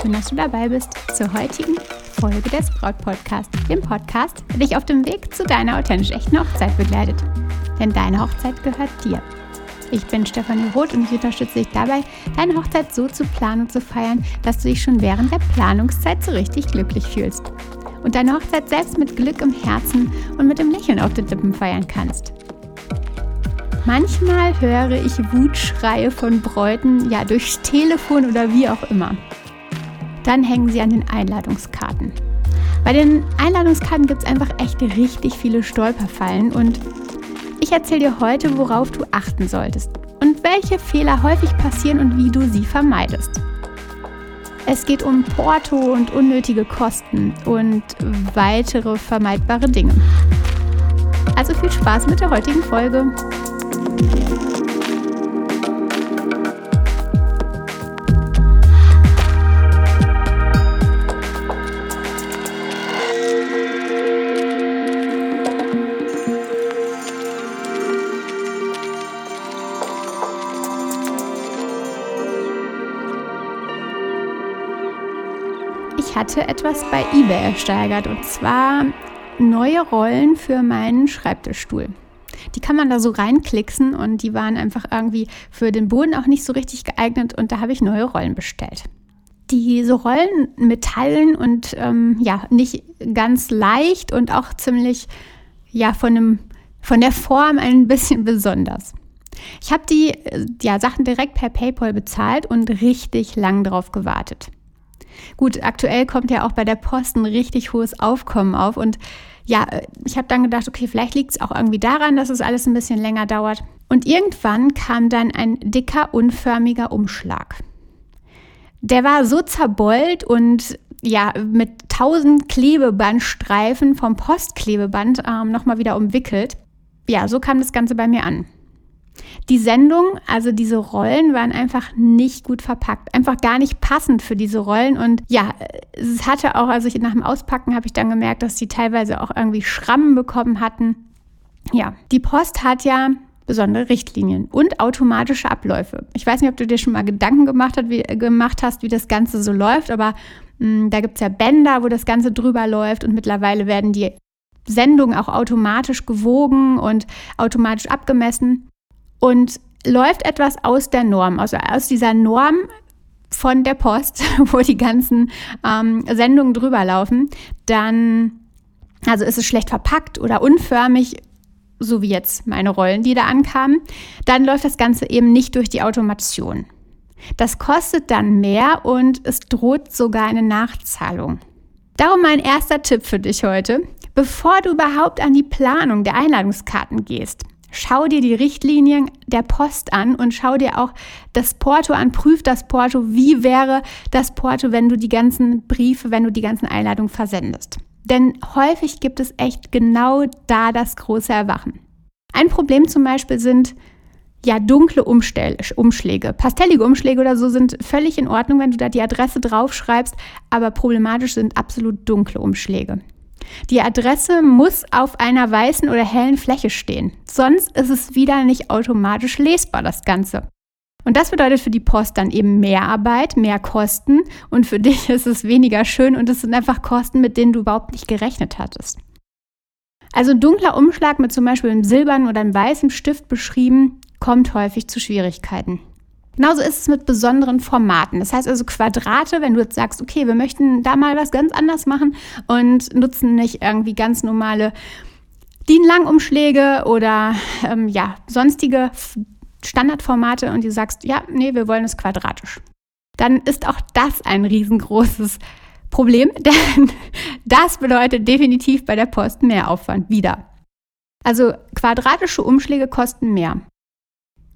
schön, dass du dabei bist zur heutigen Folge des Braut Podcast, dem Podcast, der dich auf dem Weg zu deiner authentisch echten Hochzeit begleitet. Denn deine Hochzeit gehört dir. Ich bin Stefanie Roth und ich unterstütze dich dabei, deine Hochzeit so zu planen und zu feiern, dass du dich schon während der Planungszeit so richtig glücklich fühlst. Und deine Hochzeit selbst mit Glück im Herzen und mit dem Lächeln auf den Lippen feiern kannst. Manchmal höre ich Wutschreie von Bräuten, ja, durchs Telefon oder wie auch immer. Dann hängen sie an den Einladungskarten. Bei den Einladungskarten gibt es einfach echt richtig viele Stolperfallen und ich erzähle dir heute, worauf du achten solltest und welche Fehler häufig passieren und wie du sie vermeidest. Es geht um Porto und unnötige Kosten und weitere vermeidbare Dinge. Also viel Spaß mit der heutigen Folge. Ich hatte etwas bei eBay ersteigert und zwar neue Rollen für meinen Schreibtischstuhl. Die kann man da so reinklicksen und die waren einfach irgendwie für den Boden auch nicht so richtig geeignet und da habe ich neue Rollen bestellt. Diese Rollen metallen und ähm, ja, nicht ganz leicht und auch ziemlich, ja, von, dem, von der Form ein bisschen besonders. Ich habe die ja, Sachen direkt per PayPal bezahlt und richtig lang drauf gewartet. Gut, aktuell kommt ja auch bei der Post ein richtig hohes Aufkommen auf und ja, ich habe dann gedacht, okay, vielleicht liegt es auch irgendwie daran, dass es alles ein bisschen länger dauert. Und irgendwann kam dann ein dicker, unförmiger Umschlag. Der war so zerbeult und ja, mit tausend Klebebandstreifen vom Postklebeband ähm, nochmal wieder umwickelt. Ja, so kam das Ganze bei mir an. Die Sendung, also diese Rollen, waren einfach nicht gut verpackt, einfach gar nicht passend für diese Rollen. Und ja, es hatte auch, also ich, nach dem Auspacken habe ich dann gemerkt, dass die teilweise auch irgendwie Schrammen bekommen hatten. Ja, die Post hat ja besondere Richtlinien und automatische Abläufe. Ich weiß nicht, ob du dir schon mal Gedanken gemacht, hat, wie, gemacht hast, wie das Ganze so läuft, aber mh, hm, da gibt es ja Bänder, wo das Ganze drüber läuft und mittlerweile werden die Sendungen auch automatisch gewogen und automatisch abgemessen und läuft etwas aus der Norm, also aus dieser Norm von der Post, wo die ganzen ähm, Sendungen drüber laufen, dann, also ist es schlecht verpackt oder unförmig, so wie jetzt meine Rollen, die da ankamen, dann läuft das Ganze eben nicht durch die Automation. Das kostet dann mehr und es droht sogar eine Nachzahlung. Darum mein erster Tipp für dich heute. Bevor du überhaupt an die Planung der Einladungskarten gehst, Schau dir die Richtlinien der Post an und schau dir auch das Porto an. Prüf das Porto. Wie wäre das Porto, wenn du die ganzen Briefe, wenn du die ganzen Einladungen versendest? Denn häufig gibt es echt genau da das große Erwachen. Ein Problem zum Beispiel sind ja dunkle Umstell Umschläge. Pastellige Umschläge oder so sind völlig in Ordnung, wenn du da die Adresse draufschreibst, aber problematisch sind absolut dunkle Umschläge. Die Adresse muss auf einer weißen oder hellen Fläche stehen. Sonst ist es wieder nicht automatisch lesbar, das Ganze. Und das bedeutet für die Post dann eben mehr Arbeit, mehr Kosten und für dich ist es weniger schön und es sind einfach Kosten, mit denen du überhaupt nicht gerechnet hattest. Also ein dunkler Umschlag mit zum Beispiel einem silbernen oder einem weißen Stift beschrieben, kommt häufig zu Schwierigkeiten. Genauso ist es mit besonderen Formaten. Das heißt also Quadrate, wenn du jetzt sagst, okay, wir möchten da mal was ganz anders machen und nutzen nicht irgendwie ganz normale DIN-Langumschläge oder ähm, ja, sonstige Standardformate und du sagst, ja, nee, wir wollen es quadratisch. Dann ist auch das ein riesengroßes Problem, denn das bedeutet definitiv bei der Post mehr Aufwand wieder. Also quadratische Umschläge kosten mehr.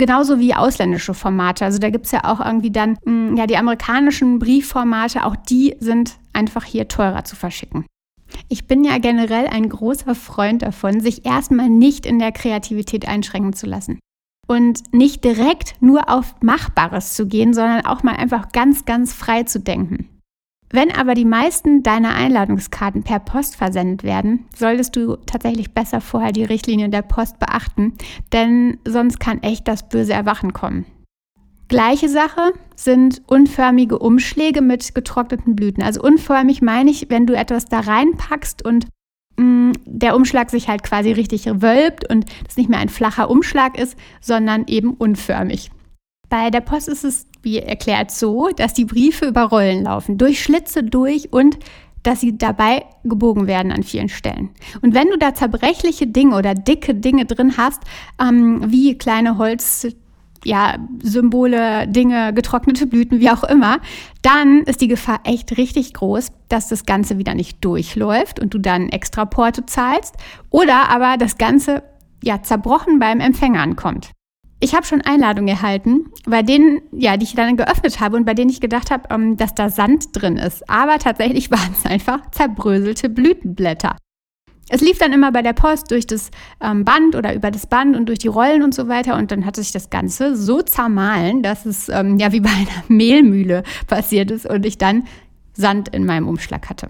Genauso wie ausländische Formate. Also da gibt es ja auch irgendwie dann, mm, ja, die amerikanischen Briefformate, auch die sind einfach hier teurer zu verschicken. Ich bin ja generell ein großer Freund davon, sich erstmal nicht in der Kreativität einschränken zu lassen. Und nicht direkt nur auf Machbares zu gehen, sondern auch mal einfach ganz, ganz frei zu denken. Wenn aber die meisten deiner Einladungskarten per Post versendet werden, solltest du tatsächlich besser vorher die Richtlinien der Post beachten, denn sonst kann echt das böse Erwachen kommen. Gleiche Sache sind unförmige Umschläge mit getrockneten Blüten. Also unförmig meine ich, wenn du etwas da reinpackst und mh, mm, der Umschlag sich halt quasi richtig wölbt und es nicht mehr ein flacher Umschlag ist, sondern eben unförmig. Bei der Post ist es, wie erklärt, so, dass die Briefe über Rollen laufen, durch Schlitze durch und dass sie dabei gebogen werden an vielen Stellen. Und wenn du da zerbrechliche Dinge oder dicke Dinge drin hast, ähm, wie kleine Holz, ja, Symbole, Dinge, getrocknete Blüten, wie auch immer, dann ist die Gefahr echt richtig groß, dass das Ganze wieder nicht durchläuft und du dann extra Porto zahlst oder aber das Ganze ja zerbrochen beim Empfänger ankommt. Ich habe schon Einladungen erhalten, bei denen, ja, die ich dann geöffnet habe und bei denen ich gedacht habe, ähm, dass da Sand drin ist. Aber tatsächlich waren es einfach zerbröselte Blütenblätter. Es lief dann immer bei der Post durch das ähm, Band oder über das Band und durch die Rollen und so weiter. Und dann hat sich das Ganze so zermahlen, dass es ähm, ja wie bei einer Mehlmühle passiert ist und ich dann Sand in meinem Umschlag hatte.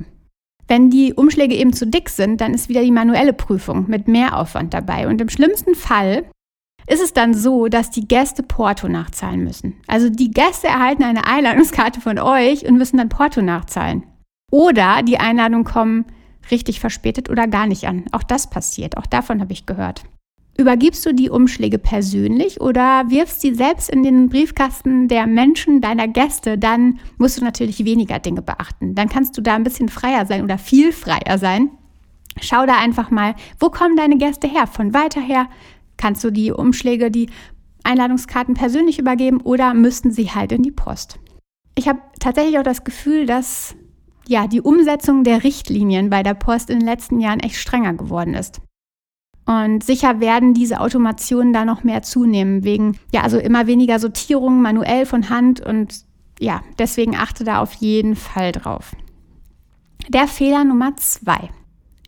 Wenn die Umschläge eben zu dick sind, dann ist wieder die manuelle Prüfung mit mehr Aufwand dabei. Und im schlimmsten Fall ist es dann so, dass die Gäste Porto nachzahlen müssen. Also die Gäste erhalten eine Einladungskarte von euch und müssen dann Porto nachzahlen. Oder die Einladungen kommen richtig verspätet oder gar nicht an. Auch das passiert. Auch davon habe ich gehört. Übergibst du die Umschläge persönlich oder wirfst sie selbst in den Briefkasten der Menschen, deiner Gäste, dann musst du natürlich weniger Dinge beachten. Dann kannst du da ein bisschen freier sein oder viel freier sein. Schau da einfach mal, wo kommen deine Gäste her? Von weiter her? Kannst du die Umschläge, die Einladungskarten persönlich übergeben oder müssten sie halt in die Post? Ich habe tatsächlich auch das Gefühl, dass ja, die Umsetzung der Richtlinien bei der Post in den letzten Jahren echt strenger geworden ist. Und sicher werden diese Automationen da noch mehr zunehmen, wegen, ja, also immer weniger Sortierung manuell von Hand und ja, deswegen achte da auf jeden Fall drauf. Der Fehler Nummer zwei.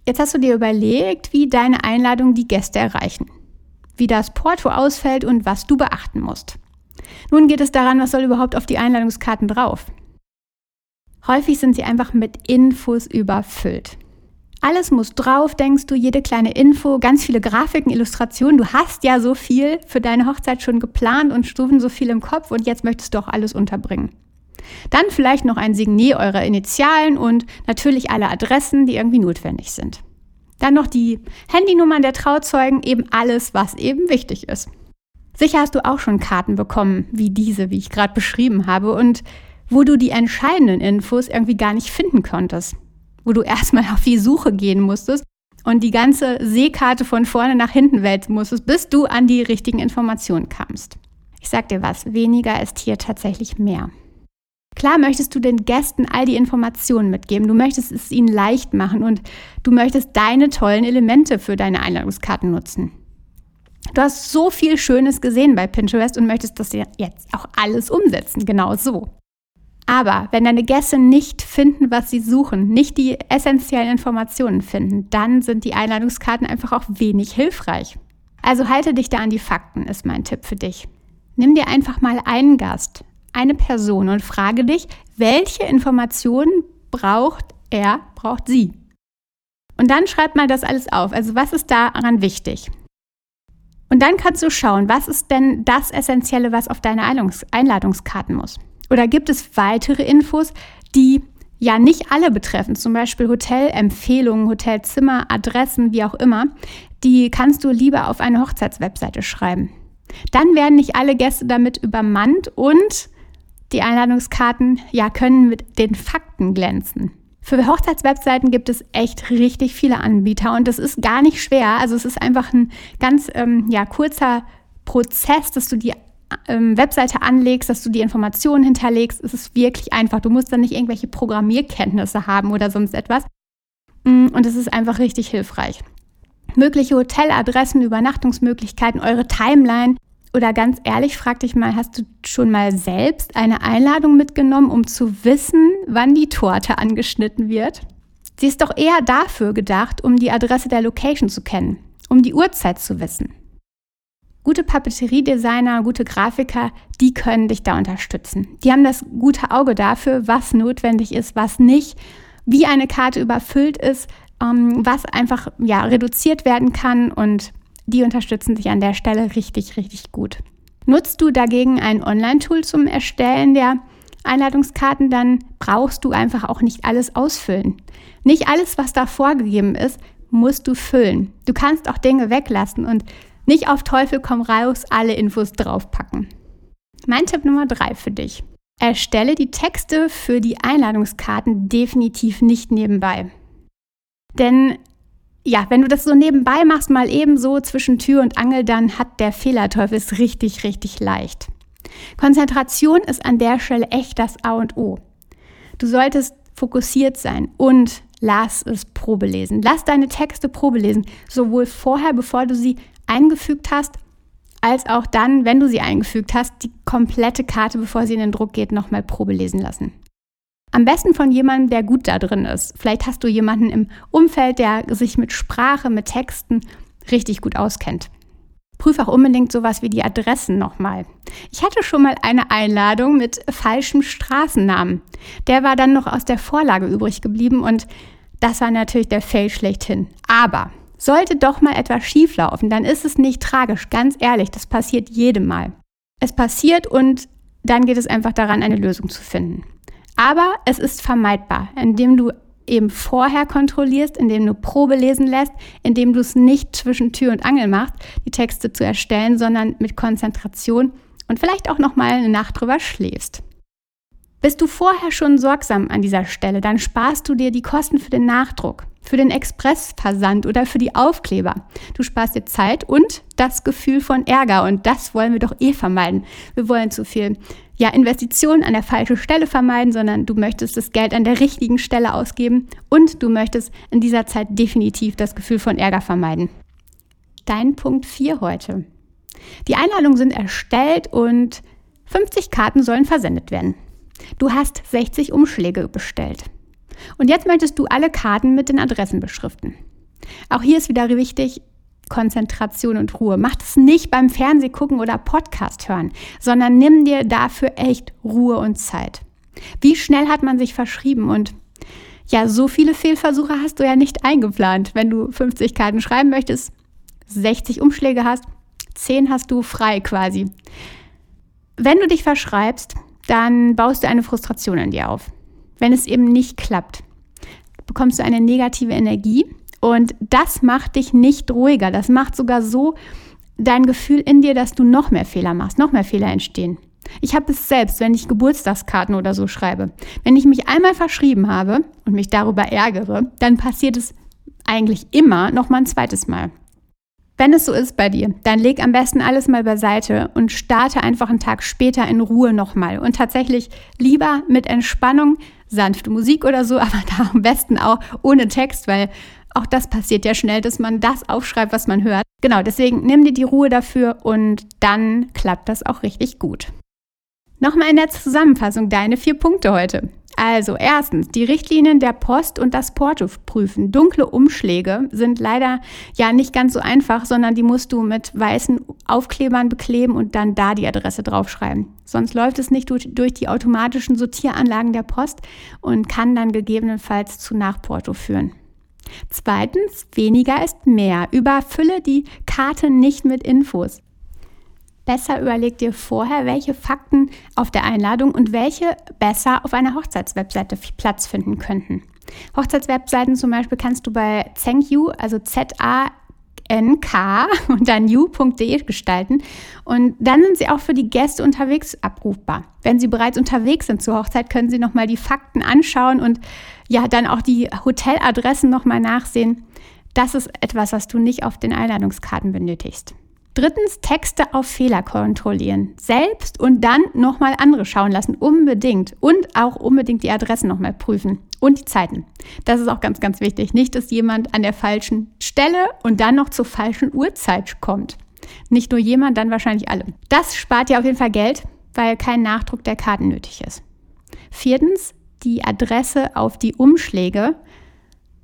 Jetzt hast du dir überlegt, wie deine Einladungen die Gäste erreichen, wie das Porto ausfällt und was du beachten musst. Nun geht es daran, was soll überhaupt auf die Einladungskarten drauf. Häufig sind sie einfach mit Infos überfüllt. Alles muss drauf, denkst du, jede kleine Info, ganz viele Grafiken, Illustrationen. Du hast ja so viel für deine Hochzeit schon geplant und stufen so viel im Kopf und jetzt möchtest du auch alles unterbringen. Dann vielleicht noch ein Signet eurer Initialen und natürlich alle Adressen, die irgendwie notwendig sind. Dann noch die Handynummern der Trauzeugen, eben alles, was eben wichtig ist. Sicher hast du auch schon Karten bekommen, wie diese, wie ich gerade beschrieben habe. Und wo du die entscheidenden Infos irgendwie gar nicht finden konntest, wo du erstmal auf die Suche gehen musstest und die ganze Seekarte von vorne nach hinten wälzen musstest, bis du an die richtigen Informationen kamst. Ich sag dir was, weniger ist hier tatsächlich mehr. Klar möchtest du den Gästen all die Informationen mitgeben, du möchtest es ihnen leicht machen und du möchtest deine tollen Elemente für deine Einladungskarten nutzen. Du hast so viel Schönes gesehen bei Pinterest und möchtest das jetzt auch alles umsetzen, genau so. Aber wenn deine Gäste nicht finden, was sie suchen, nicht die essentiellen Informationen finden, dann sind die Einladungskarten einfach auch wenig hilfreich. Also halte dich da an die Fakten, ist mein Tipp für dich. Nimm dir einfach mal einen Gast, eine Person und frage dich, welche Informationen braucht er, braucht sie. Und dann schreib mal das alles auf. Also was ist daran wichtig? Und dann kannst du schauen, was ist denn das Essentielle, was auf deine Einladungskarten muss. Oder gibt es weitere Infos, die ja nicht alle betreffen, zum Beispiel Hotelempfehlungen, Hotelzimmer, Adressen, wie auch immer, die kannst du lieber auf eine Hochzeitswebseite schreiben. Dann werden nicht alle Gäste damit übermannt und die Einladungskarten ja können mit den Fakten glänzen. Für Hochzeitswebseiten gibt es echt richtig viele Anbieter und das ist gar nicht schwer. Also es ist einfach ein ganz ähm, ja, kurzer Prozess, dass du die ähm, Webseite anlegst, dass du die Informationen hinterlegst, ist es wirklich einfach. Du musst dann nicht irgendwelche Programmierkenntnisse haben oder sonst etwas. Mm, und es ist einfach richtig hilfreich. Mögliche Hoteladressen, Übernachtungsmöglichkeiten, eure Timeline. Oder ganz ehrlich, frag dich mal, hast du schon mal selbst eine Einladung mitgenommen, um zu wissen, wann die Torte angeschnitten wird? Sie ist doch eher dafür gedacht, um die Adresse der Location zu kennen, um die Uhrzeit zu wissen. Gute Papeteriedesigner, gute Grafiker, die können dich da unterstützen. Die haben das gute Auge dafür, was notwendig ist, was nicht, wie eine Karte überfüllt ist, ähm, was einfach ja, reduziert werden kann und die unterstützen sich an der Stelle richtig, richtig gut. Nutzt du dagegen ein Online-Tool zum Erstellen der Einladungskarten, dann brauchst du einfach auch nicht alles ausfüllen. Nicht alles, was da vorgegeben ist, musst du füllen. Du kannst auch Dinge weglassen und nicht auf Teufel komm raus alle Infos draufpacken. Mein Tipp Nummer drei für dich. Erstelle die Texte für die Einladungskarten definitiv nicht nebenbei. Denn ja, wenn du das so nebenbei machst, mal eben so zwischen Tür und Angel, dann hat der Fehlerteufel es richtig, richtig leicht. Konzentration ist an der Stelle echt das A und O. Du solltest fokussiert sein und lass es Probe lesen. Lass deine Texte Probe lesen, sowohl vorher, bevor du sie eingefügt hast, als auch dann, wenn du sie eingefügt hast, die komplette Karte, bevor sie in den Druck geht, nochmal Probe lesen lassen. Am besten von jemandem, der gut da drin ist. Vielleicht hast du jemanden im Umfeld, der sich mit Sprache, mit Texten richtig gut auskennt. Prüf auch unbedingt sowas wie die Adressen nochmal. Ich hatte schon mal eine Einladung mit falschem Straßennamen. Der war dann noch aus der Vorlage übrig geblieben und das war natürlich der Fail schlechthin. Aber sollte doch mal etwas schieflaufen, dann ist es nicht tragisch, ganz ehrlich, das passiert jedem Mal. Es passiert und dann geht es einfach daran, eine Lösung zu finden. Aber es ist vermeidbar, indem du eben vorher kontrollierst, indem du Probe lesen lässt, indem du es nicht zwischen Tür und Angel machst, die Texte zu erstellen, sondern mit Konzentration und vielleicht auch noch mal eine Nacht drüber schläfst. Bist du vorher schon sorgsam an dieser Stelle, dann sparst du dir die Kosten für den Nachdruck, für den Expressversand oder für die Aufkleber. Du sparst dir Zeit und das Gefühl von Ärger und das wollen wir doch eh vermeiden. Wir wollen zu viel ja, Investitionen an der falschen Stelle vermeiden, sondern du möchtest das Geld an der richtigen Stelle ausgeben und du möchtest in dieser Zeit definitiv das Gefühl von Ärger vermeiden. Dein Punkt 4 heute. Die Einladungen sind erstellt und 50 Karten sollen versendet werden. Du hast 60 Umschläge bestellt. Und jetzt möchtest du alle Karten mit den Adressen beschriften. Auch hier ist wieder wichtig, Konzentration und Ruhe. Mach das nicht beim Fernsehgucken oder Podcast hören, sondern nimm dir dafür echt Ruhe und Zeit. Wie schnell hat man sich verschrieben und ja, so viele Fehlversuche hast du ja nicht eingeplant. Wenn du 50 Karten schreiben möchtest, 60 Umschläge hast, 10 hast du frei quasi. Wenn du dich verschreibst, dann baust du eine Frustration in dir auf. Wenn es eben nicht klappt, bekommst du eine negative Energie und das macht dich nicht ruhiger. Das macht sogar so dein Gefühl in dir, dass du noch mehr Fehler machst, noch mehr Fehler entstehen. Ich habe es selbst, wenn ich Geburtstagskarten oder so schreibe. Wenn ich mich einmal verschrieben habe und mich darüber ärgere, dann passiert es eigentlich immer noch mal ein zweites Mal. Wenn es so ist bei dir, dann leg am besten alles mal beiseite und starte einfach einen Tag später in Ruhe nochmal. Und tatsächlich lieber mit Entspannung, sanfte Musik oder so, aber da am besten auch ohne Text, weil auch das passiert ja schnell, dass man das aufschreibt, was man hört. Genau, deswegen nimm dir die Ruhe dafür und dann klappt das auch richtig gut. Nochmal in der Zusammenfassung deine vier Punkte heute. Also erstens, die Richtlinien der Post und das Porto prüfen. Dunkle Umschläge sind leider ja nicht ganz so einfach, sondern die musst du mit weißen Aufklebern bekleben und dann da die Adresse draufschreiben. Sonst läuft es nicht durch, durch die automatischen Sortieranlagen der Post und kann dann gegebenenfalls zu Nachporto führen. Zweitens, weniger ist mehr. Überfülle die Karte nicht mit Infos. Besser überleg dir vorher, welche Fakten auf der Einladung und welche besser auf einer Hochzeitswebseite Platz finden könnten. Hochzeitswebseiten zum Beispiel kannst du bei ZankYou, also Z-A nk und dann you.de gestalten. Und dann sind sie auch für die Gäste unterwegs abrufbar. Wenn sie bereits unterwegs sind zur Hochzeit, können sie nochmal die Fakten anschauen und ja, dann auch die Hoteladressen nochmal nachsehen. Das ist etwas, was du nicht auf den Einladungskarten benötigst. Drittens, Texte auf Fehler kontrollieren. Selbst und dann nochmal andere schauen lassen. Unbedingt. Und auch unbedingt die Adressen nochmal prüfen. Und die Zeiten. Das ist auch ganz, ganz wichtig. Nicht, dass jemand an der falschen Stelle und dann noch zur falschen Uhrzeit kommt. Nicht nur jemand, dann wahrscheinlich alle. Das spart dir auf jeden Fall Geld, weil kein Nachdruck der Karten nötig ist. Viertens, die Adresse auf die Umschläge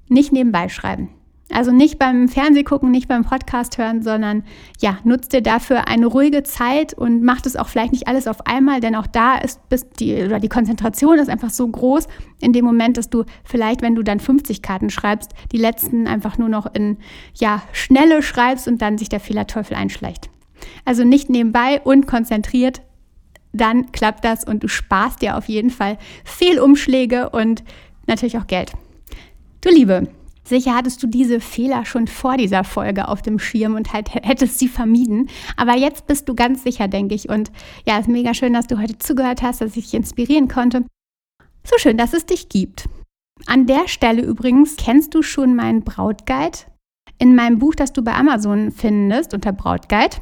nicht nebenbei schreiben. Also nicht beim Fernsehgucken, nicht beim Podcast hören, sondern ja, nutzt dir dafür eine ruhige Zeit und macht es auch vielleicht nicht alles auf einmal, denn auch da ist die oder die Konzentration ist einfach so groß in dem Moment, dass du vielleicht, wenn du dann 50 Karten schreibst, die letzten einfach nur noch in ja, Schnelle schreibst und dann sich der Fehlerteufel einschleicht. Also nicht nebenbei und konzentriert, dann klappt das und du sparst dir auf jeden Fall viel Umschläge und natürlich auch Geld. Du Liebe, Sicher hattest du diese Fehler schon vor dieser Folge auf dem Schirm und halt hättest sie vermieden. Aber jetzt bist du ganz sicher, denke ich. Und ja, es ist mega schön, dass du heute zugehört hast, dass ich dich inspirieren konnte. So schön, dass es dich gibt. An der Stelle übrigens kennst du schon meinen Brautguide. In meinem Buch, das du bei Amazon findest, unter Brautguide,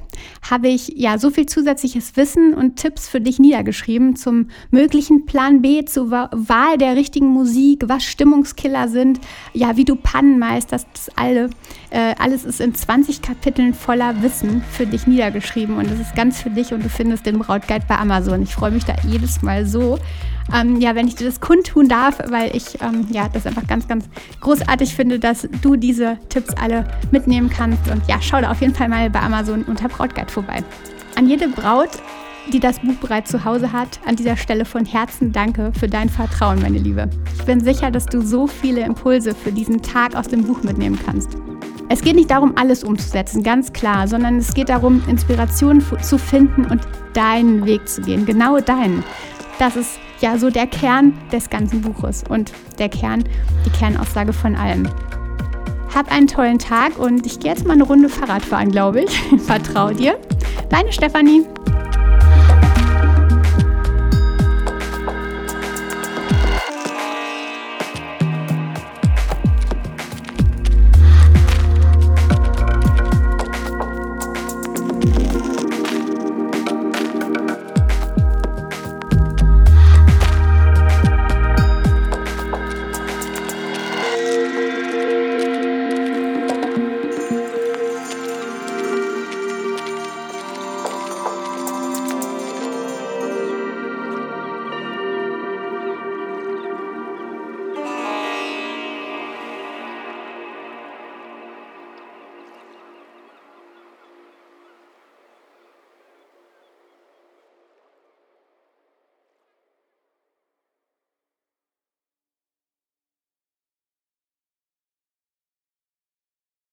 habe ich ja so viel zusätzliches Wissen und Tipps für dich niedergeschrieben zum möglichen Plan B, zur Wahl der richtigen Musik, was Stimmungskiller sind, ja, wie du Pannen meisterst, das alle, äh, alles ist in 20 Kapiteln voller Wissen für dich niedergeschrieben und es ist ganz für dich und du findest den Brautguide bei Amazon. Ich freue mich da jedes Mal so, ähm, ja, wenn ich dir das kundtun darf, weil ich ähm, ja, das einfach ganz, ganz großartig finde, dass du diese Tipps alle mitnehmen kannst. Und ja, schau da auf jeden Fall mal bei Amazon unter Brautguide vorbei. An jede Braut, die das Buch bereits zu Hause hat, an dieser Stelle von Herzen danke für dein Vertrauen, meine Liebe. Ich bin sicher, dass du so viele Impulse für diesen Tag aus dem Buch mitnehmen kannst. Es geht nicht darum, alles umzusetzen, ganz klar, sondern es geht darum, Inspiration zu finden und deinen Weg zu gehen, genau deinen. Das ist ja so der Kern des ganzen Buches und der Kern, die Kernaussage von allem. Hab einen tollen Tag und ich gehe jetzt mal eine Runde Fahrrad fahren, glaube ich. Vertrau dir. Deine Stefanie.